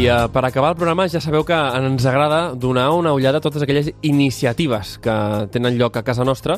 I uh, per acabar el programa ja sabeu que ens agrada donar una ullada a totes aquelles iniciatives que tenen lloc a casa nostra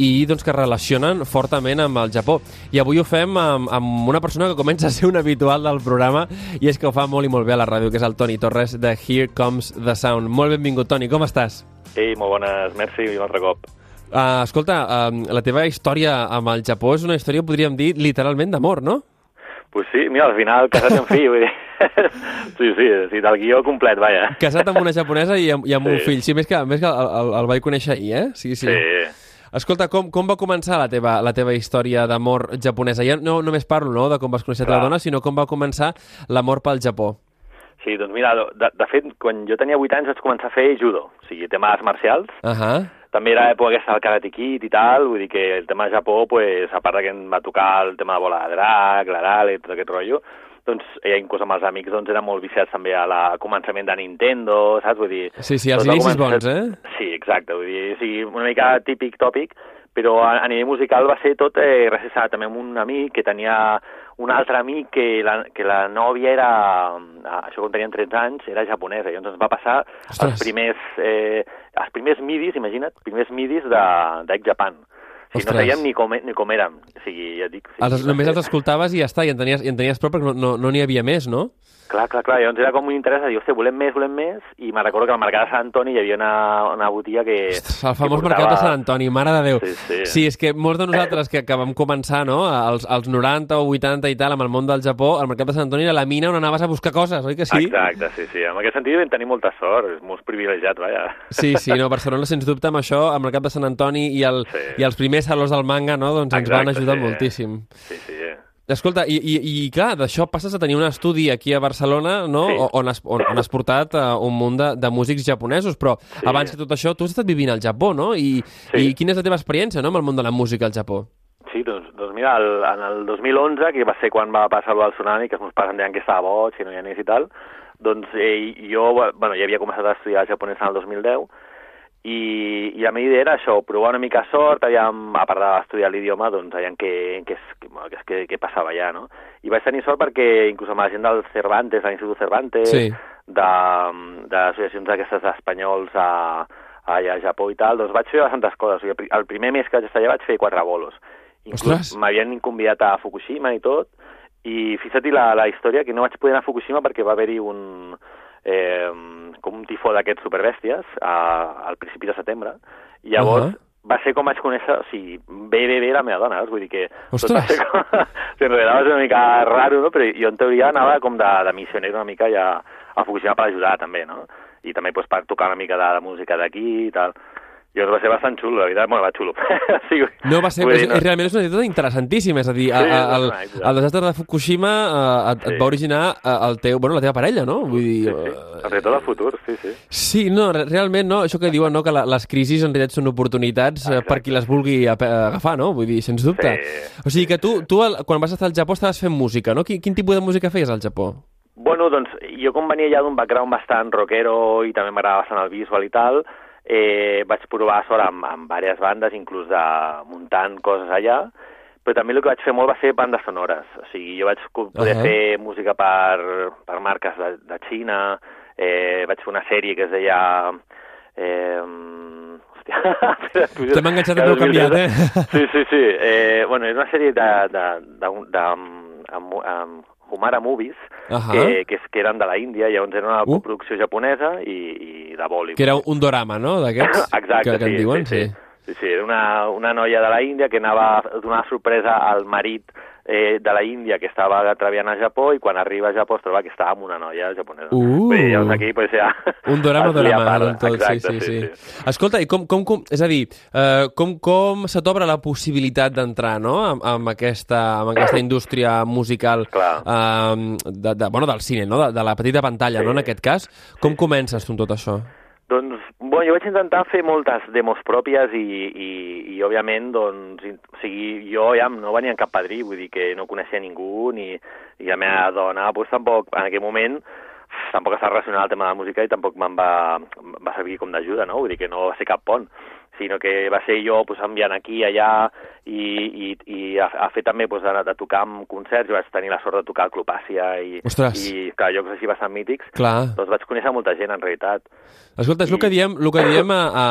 i doncs, que relacionen fortament amb el Japó. I avui ho fem amb, amb una persona que comença a ser un habitual del programa i és que ho fa molt i molt bé a la ràdio, que és el Toni Torres de Here Comes the Sound. Molt benvingut, Toni, com estàs? Ei, molt bones, merci i un altre cop. Uh, escolta, uh, la teva història amb el Japó és una història, podríem dir, literalment d'amor, no? Pues sí, mira, al final casat amb fill, vull dir... sí, sí, sí, del guió complet, vaja. Casat amb una japonesa i amb, i amb Sí. un fill. Sí, més que, més que el, el, el vaig conèixer ahir, eh? Sí, sí. Sí. Escolta, com, com va començar la teva, la teva història d'amor japonesa? Ja no només parlo no, de com vas conèixer la Clar. teva dona, sinó com va començar l'amor pel Japó. Sí, doncs mira, de, de fet, quan jo tenia 8 anys vaig començar a fer judo, o sigui, tema arts marcials. Uh -huh. També era època aquesta del Karate Kid i tal, vull dir que el tema de Japó, pues, a part de que em va tocar el tema de bola de drac, l'Aral i tot aquest rotllo, doncs, eh, inclús amb els amics, doncs, eren molt viciats també a la a començament de Nintendo, saps? Vull dir... Sí, sí, els inicis començar- bons, eh? Sí, exacte, vull dir, sí, una mica típic tòpic, però a, a nivell musical va ser tot eh, gràcies a també un amic que tenia un altre amic que la, que la nòvia era, això quan tenien 13 anys, era japonesa, i llavors ens va passar Ostres. els primers, eh, els primers midis, imagina't, primers midis de, d'Egg Japan. Sigui, Ostres. no sabíem ni com, ni com érem. O sigui, ja dic... Els, va només els escoltaves i ja està, i en tenies, i en tenies prou perquè no n'hi no, n'hi havia més, no? Clar, clar, clar, llavors era com un interès de dir, hòstia, volem més, volem més, i me'n recordo que al Mercat de Sant Antoni hi havia una, una botiga que... Ostres, el famós que mercat de portava- Sant Antoni, mare de Déu. Sí, sí. sí, és que molts de nosaltres que, que vam començar, no?, als, als 90 o 80 i tal, amb el món del Japó, el mercat de Sant Antoni era la mina on anaves a buscar coses, oi que sí? Exacte, sí, sí. En aquest sentit vam tenir molta sort, és molt privilegiat, vaja. Sí, sí, no, Barcelona, sens dubte, amb això, amb el cap de Sant Antoni i, el, Sí. i els primers salons del manga, no?, doncs ens van Exacte, ajudar sí. moltíssim. Sí, sí. eh. Escolta, i, i, i clar, d'això passes a tenir un estudi aquí a Barcelona, no?, Sí. O- on, has, on, on has portat uh, un munt de, de músics japonesos, però Sí. abans que tot això, tu has estat vivint al Japó, no? I, Sí. I quina és la teva experiència, no?, amb el món de la música al Japó. Sí, doncs, doncs mira, el, en el 2011, que va ser quan va passar el tsunami, que els meus pares em deien que estava boig, que no hi anés i tal, doncs eh, jo, bueno, ja havia començat a estudiar japonès en el 2010, i, i la meva idea era això, provar una mica sort, aviam, a part d'estudiar l'idioma, doncs aviam què, què, què, què, què, passava allà, no? I vaig tenir sort perquè inclús amb la gent del Cervantes, de l'Institut Cervantes, Sí. de, d'associacions d'aquestes espanyols a, allà a Japó i tal, doncs vaig fer bastantes coses. O sigui, el pri- el primer mes que vaig estar allà vaig fer quatre bolos. Ostres! Inclús m'havien convidat a Fukushima i tot, i fixa't la, la història, que no vaig poder anar a Fukushima perquè va haver-hi un, eh, com un tifó d'aquests superbèsties a, al principi de setembre, i llavors Ahà. va ser com vaig conèixer, o sigui, bé, bé, bé la meva dona, saps? vull dir que... tot Ostres! ser com, sigui, en realitat va ser una mica raro, no? però jo en teoria anava com de, de missioner una mica ja a Fukushima per ajudar també, no? I també pues, per tocar una mica de, de música d'aquí i tal. I va ser bastant xulo, la veritat, bueno, va xulo. sí, No, va ser, és, dir, no- és, realment és una anècdota interessantíssima, és a dir, Sí, a, a, és el, el desastre de Fukushima eh, et, et Sí. va originar eh, el teu, bueno, la teva parella, no? Vull dir, Sí, sí, eh, el reto del futur, sí, sí. Sí, no, re- realment no, això que diuen, no, que la, les crisis en realitat són oportunitats eh, per qui les vulgui agafar, no? Vull dir, sens dubte. Sí. O sigui que tu, tu el, quan vas estar al Japó estaves fent música, no? Quin, quin tipus de música feies al Japó? Bueno, doncs, jo com venia ja d'un background bastant rockero i també m'agrada bastant el visual i tal, eh, vaig provar sort amb, amb diverses bandes, inclús de muntant coses allà, però també el que vaig fer molt va ser bandes sonores. O sigui, jo vaig poder Ahà. fer música per, per marques de, de Xina, eh, vaig fer una sèrie que es deia... Eh, hòstia, T'hem enganxat de peu canviat, eh? Sí, sí, sí. Eh, bueno, és una sèrie de, de, de, de, amb, amb Humara Movies, Ahà. que, que, és, que eren de la Índia, llavors era una Uh. coproducció japonesa i, i de Bollywood. Que era un dorama, no?, d'aquests? Exacte, que, que sí, en diuen, sí, sí. Sí, sí, era una, una noia de la Índia que anava a donar sorpresa al marit eh, de la Índia que estava treballant a Japó i quan arriba a Japó es troba que estava amb una noia japonesa. Uh. Bé, llavors aquí pues, ja... Un dorama, es lia dorama, parda. del tot, sí, Exacte, sí, sí, Escolta, i com, com, com és a dir, eh, com, com se t'obre la possibilitat d'entrar, no?, amb, amb, aquesta, amb aquesta indústria musical Clar. eh, de, de, bueno, del cine, no?, de, de la petita pantalla, Sí. no?, en aquest cas. Com comences tu amb tot això? Doncs, bueno, jo vaig intentar fer moltes demos pròpies i, i, i òbviament, doncs, o sigui, jo ja no venia en cap padrí, vull dir que no coneixia ningú, ni, i la meva dona, doncs, tampoc, en aquell moment, tampoc estava relacionada al tema de la música i tampoc me'n va, va servir com d'ajuda, no? Vull dir que no va ser cap pont, sinó que va ser jo pues, enviant aquí i allà i, i, i a, a fer també pues, de, de tocar en concerts, jo vaig tenir la sort de tocar al Club Àsia i, Ostres. i clar, llocs així bastant mítics, Clar. doncs vaig conèixer molta gent en realitat. Escolta, és el que diem, el que diem a, a,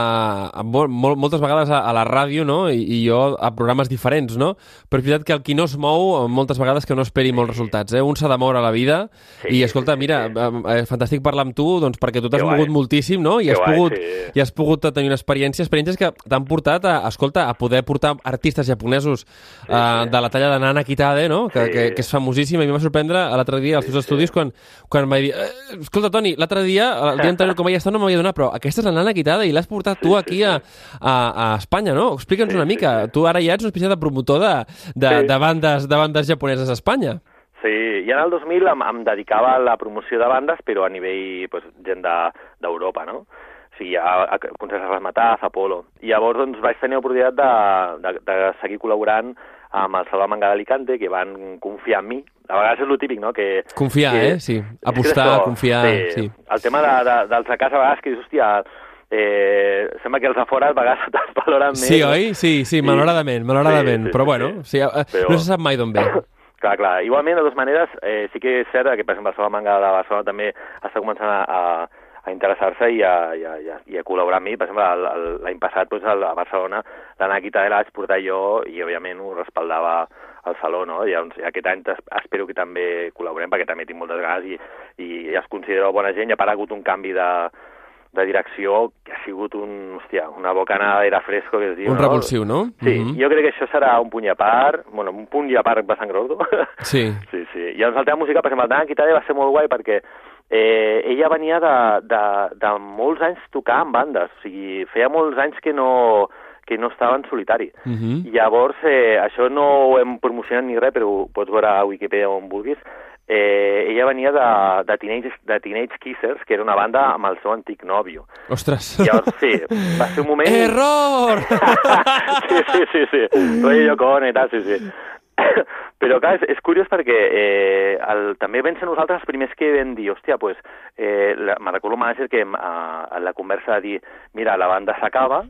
a mol, mol, moltes vegades a, a la ràdio, no? I, I jo a programes diferents, no? Però és veritat que el qui no es mou, moltes vegades que no esperi molts resultats, eh? Un s'ha de moure a la vida Sí, i, escolta, sí, mira, sí. eh, fantàstic parlar amb tu, doncs perquè tu t'has guai. mogut moltíssim, no? I Que has, guai, pogut, sí. i has pogut tenir una experiència, experiències que t'han portat a, escolta, a poder portar artistes japonesos eh, sí. de la talla de Nana Kitade, no? Que, Sí. que, que és famosíssima, i em va sorprendre l'altre dia als teus estudis quan, quan em va dir eh, escolta, Toni, l'altre dia, el dia anterior com vaig estar no m'havia donat, però aquesta és la Nana Kitade i l'has portat tu Sí, aquí sí, a, a, a Espanya, no? Explica'ns Sí, una sí, mica. sí. Tu ara ja ets una espècie de promotor de, de, Sí. de, bandes, de bandes japoneses a Espanya. Sí, i en el 2000 em, em dedicava a la promoció de bandes, però a nivell pues, gent de- d'Europa, no? Sigui, a, a concerts a Rasmataz, a Polo. I llavors doncs, vaig tenir l'oportunitat de, de, de seguir col·laborant amb el Salva Manga d'Alicante, que van confiar en mi. A vegades és el típic, no?, que... Confiar, que, eh? Sí. Apostar, això, confiar, sí. El tema de, de, dels de casa, a vegades que dius, hòstia, eh, sembla que els de fora a vegades te'ls valoren més. Sí, oi? Sí, sí, malauradament, malauradament. Sí, sí, però sí, bueno, sí. sí, eh, Però- no se sap mai d'on ve. Clar, clar. Igualment, de dues maneres, eh, sí que és cert que, per exemple, el Salva Manga de Barcelona també està començant a, a, a interessar-se i, a, i, a, i, a, i a col·laborar amb mi. Per exemple, l'any passat doncs, a Barcelona l'Anna Quitadela la vaig portar jo i, òbviament, ho respaldava al Saló, no? I, llavors, i aquest any es- espero que també col·laborem, perquè també tinc moltes ganes i, i es considero bona gent. Ja ha hagut un canvi de, de direcció que ha sigut un, hòstia, una bocanada d'aire fresco que es diu, Un no? revulsiu, no? Sí, Mhm. jo crec que això serà un punt i a part, bueno, un punt i a part bastant gros? Sí. Sí, sí. I llavors el tema musical, per exemple, el Quitade va ser molt guai perquè eh, ella venia de, de, de molts anys tocar en bandes, o sigui, feia molts anys que no, que no estava en solitari. Mhm. Llavors, eh, això no ho hem promocionat ni res, però ho pots veure a Wikipedia on vulguis. Eh, ella venia de, de, Teenage, de Teenage Kissers, que era una banda amb el seu antic nòvio. Ostres. Llavors, sí, va ser un moment... Error! sí, sí, sí, sí. Roy Yoko Ono i tal, sí, sí. Però, clar, és, és curiós perquè eh, el, també vam ser nosaltres els primers que vam dir, hòstia, pues, eh, la, me recordo el manager que eh, en la conversa de dir, mira, la banda s'acaba,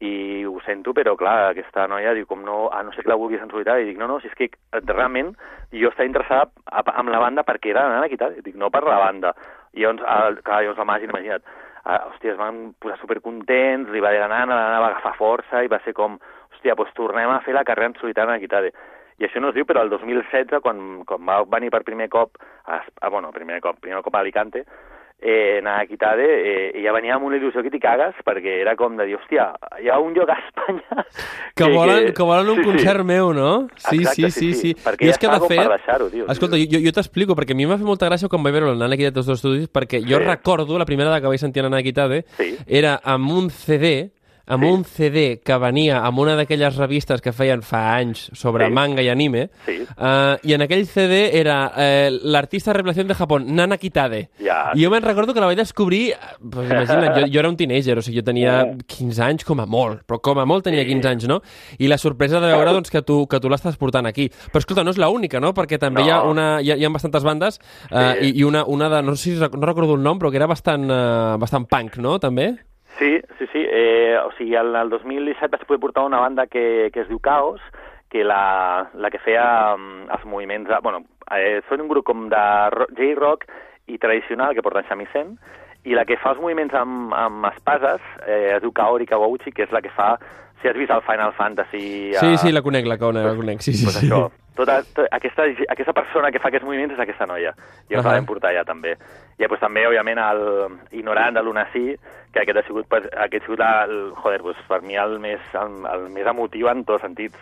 i ho sento, però clar, aquesta noia diu com no, a no ser que la vulguis en solitari, i dic, no, no, si és que realment jo estava interessada a- amb la banda perquè era nana Quitade, dic, no per la banda. I llavors, el, clar, llavors la màgia, imagina't, uh, hòstia, es van posar supercontents, li va dir a la nana, la nana va agafar força i va ser com, hòstia, doncs tornem a fer la carrera en solitari a la Quitade. I això no es diu, però el 2016, quan, quan va venir per primer cop, a, a, bueno, primer cop, primer cop a Alicante, eh, Nana Quitade, eh, ella venia amb una il·lusió que t'hi cagues, perquè era com de dir, hòstia, hi ha un lloc a Espanya... Que volen, que volen un sí, sí. concert meu, no? Sí, Exacte, sí, sí, sí. Perquè I ja és que, de fet, per deixar-ho, tio. escolta, jo, jo t'explico, perquè a mi em va fer molta gràcia quan vaig veure la Nana Quitade dels dos estudis, perquè jo Sí. recordo, la primera vegada que vaig sentir la Nana Quitade, Sí. era amb un CD, amb Sí. un CD que venia amb una d'aquelles revistes que feien fa anys sobre Sí. manga i anime, Sí. eh, i en aquell CD era eh, l'artista revelació de Japó, Nana Kitade. Ja. I jo me'n recordo que la vaig descobrir, pues, imagina't, jo, jo era un teenager, o sigui, jo tenia 15 anys com a molt, però com a molt tenia 15 anys, no? I la sorpresa de veure doncs, que tu, que tu l'estàs portant aquí. Però escolta, no és l'única, no? Perquè també No. hi ha, una, hi, ha, hi ha bastantes bandes eh, Sí. i, i una, una de, no sé si no recordo el nom, però que era bastant, eh, bastant punk, no? També? Sí, sí, sí. Eh, o sigui, el, el 2017 vaig poder portar una banda que, que es diu Caos, que la, la que feia um, els moviments... De, bueno, eh, són un grup com de ro- J-rock i tradicional que porten shamisen, i la que fa els moviments amb, amb espases eh, es diu Kaori Kawauchi, que és la que fa... Si has vist el Final Fantasy... Sí, eh, sí, la conec, la conec, la conec, sí, sí. pues sí. això, tota, tota, aquesta, aquesta persona que fa aquests moviments és aquesta noia. I ens Ahà. la vam portar ja, també. I pues, també, òbviament, el Ignorant de l'Unací, que aquest ha sigut, pues, aquest ha sigut el, joder, pues, per mi el més, el, el més emotiu en tots sentits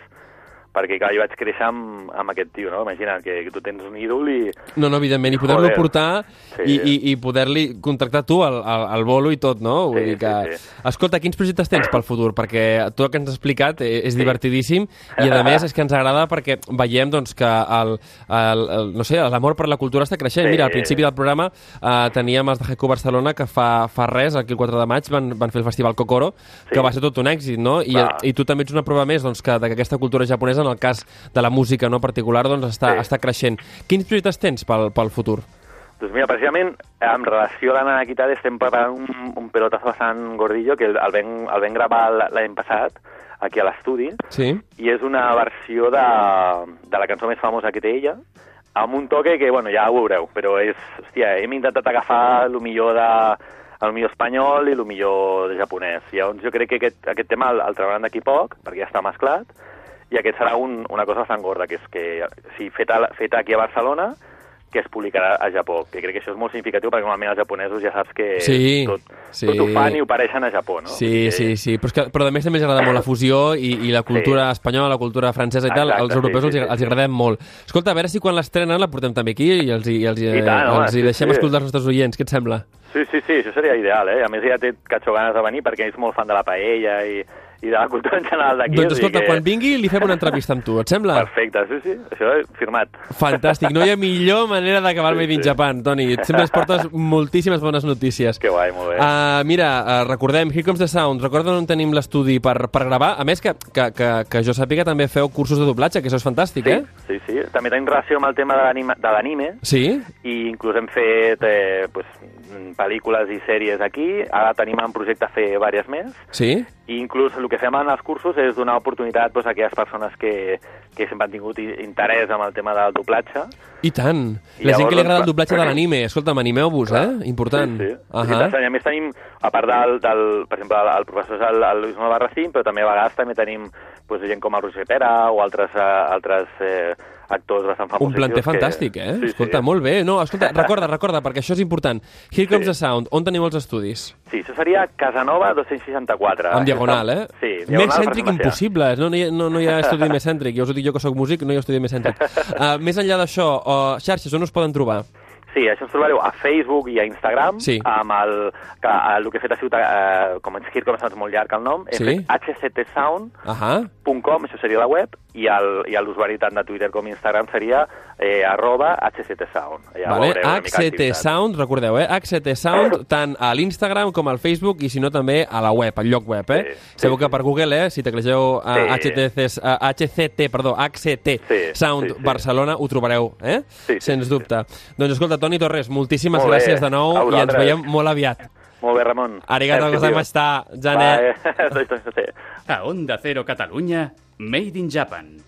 perquè clar, jo vaig créixer amb, amb aquest tio, no? Imagina't que, que tu tens un ídol i... No, no, evidentment, i poder-lo portar Sí. i, i, i poder-li contractar tu al, al, al bolo i tot, no? Vull Sí, dir que... sí, sí. Escolta, quins projectes tens pel futur? Perquè tot el que ens has explicat eh, és divertidíssim i, a més, és que ens agrada perquè veiem doncs, que el, el, el, no sé, l'amor per la cultura està creixent. Sí. Mira, al principi del programa eh, teníem els de Heco Barcelona que fa, fa res, aquí el 4 de maig, van, van fer el Festival Kokoro, que Sí. va ser tot un èxit, no? I, i tu també ets una prova més doncs, que, que aquesta cultura japonesa, en el cas de la música no particular, doncs, està, Sí. està creixent. Quins projectes tens pel, pel futur? Doncs mira, precisament, en relació a la Nana Quitade estem preparant un, un pelotazo bastant gordillo que el, el, vam, el vam gravar l'any passat aquí a l'estudi Sí? i és una versió de, de la cançó més famosa que té ella amb un toque que, bueno, ja ho veureu, però és, hòstia, hem intentat agafar el millor de el millor espanyol i el millor de japonès. Llavors jo crec que aquest, aquest tema el, el trauran d'aquí poc, perquè ja està mesclat, i aquest serà un, una cosa bastant gorda, que és que, sí, feta, feta aquí a Barcelona, que es publicarà a Japó, que crec que això és molt significatiu perquè normalment els japonesos ja saps que Sí, tot, sí. tot ho fan i ho pareixen a Japó, no? Sí, dir sí, que- sí. Però, és que, però a més també ens agrada molt la fusió i, i la cultura espanyola, la cultura francesa i tal. Exacte, als europeus sí, els, sí, els sí. agradem molt. Escolta, a veure si quan l'estrenen la portem també aquí i els, i els, I tant, home, els hi sí, deixem sí. escoltar els nostres oients. Què et sembla? Sí, sí, sí, això seria ideal, eh? A més, ja té catxo ganes de venir perquè és molt fan de la paella i, i de la cultura en general d'aquí. doncs escolta, que... quan vingui li fem una entrevista amb tu, et sembla? Perfecte, sí, sí, això és firmat. Fantàstic. No hi ha millor manera d'acabar el Sí, Made in sí. Japan, Toni. Sempre ens portes moltíssimes bones notícies. Que guai, molt bé. Uh, mira, uh, recordem, Here Comes the Sound, recorda on tenim l'estudi per, per gravar. A més, que, que, que, que jo sàpiga també feu cursos de doblatge, que això és fantàstic, sí, eh? sí, sí. També tenim relació amb el tema de l'anime, de l'anime Sí? i inclús hem fet eh, pues, mm, pel·lícules i sèries aquí. Ara tenim en projecte fer diverses més. Sí? I inclús el que fem en els cursos és donar oportunitat pues, a aquelles persones que, que sempre han tingut interès amb el tema del doblatge. I tant. I La gent llavors, que li agrada el doncs, doblatge de l'anime. Escolta'm, animeu-vos, eh? Important. Sí, sí. Uh sí I a més tenim, a part del, del per exemple, el, el professor és el, el Lluís Malbarracín, però també a vegades també tenim pues, gent com el Roger Pera o altres, eh, altres eh, actors bastant famosos. Un planter fantàstic, eh? Sí, escolta, sí. molt bé. No, escolta, recorda, recorda, perquè això és important. Here Comes the Sound. On teniu els estudis? Sí, això seria Casanova 264. En diagonal, eh? Sí, Més diagonal cèntric Farmàcia. impossible. No, no, hi ha, no, no hi ha estudi més cèntric. Ja us ho dic jo que sóc músic, no hi ha estudi més cèntric. Uh, més enllà d'això, uh, xarxes, on us poden trobar? Sí, això ens trobareu a Facebook i a Instagram, Sí. amb el, que, el que he fet ha sigut, eh, com Comes Sound és molt llarg el nom, he Sí. fet hctsound.com, Ahà. això seria la web, i l'usuari tant de Twitter com Instagram seria eh, arroba hctsound. Ja Vale, veureu una mica HCT d'activitat. Sound, recordeu, eh? HCT Sound, tant a l'Instagram com al Facebook i si no també a la web, al lloc web, eh? Sí, sí, Segur sí. que per Google, eh? Si teclegeu a Sí. HTC, HCT, perdó, HCT Sí, Sound sí, sí. Barcelona, ho trobareu, eh? Sí, sí, Sens sí, dubte. Doncs escolta, Toni Torres, moltíssimes Molt bé. gràcies de nou i ens veiem molt aviat. Molt bé, Ramon. Arigato gozaimashita, Janet. Bye. A Onda Cero Catalunya, Made in Japan.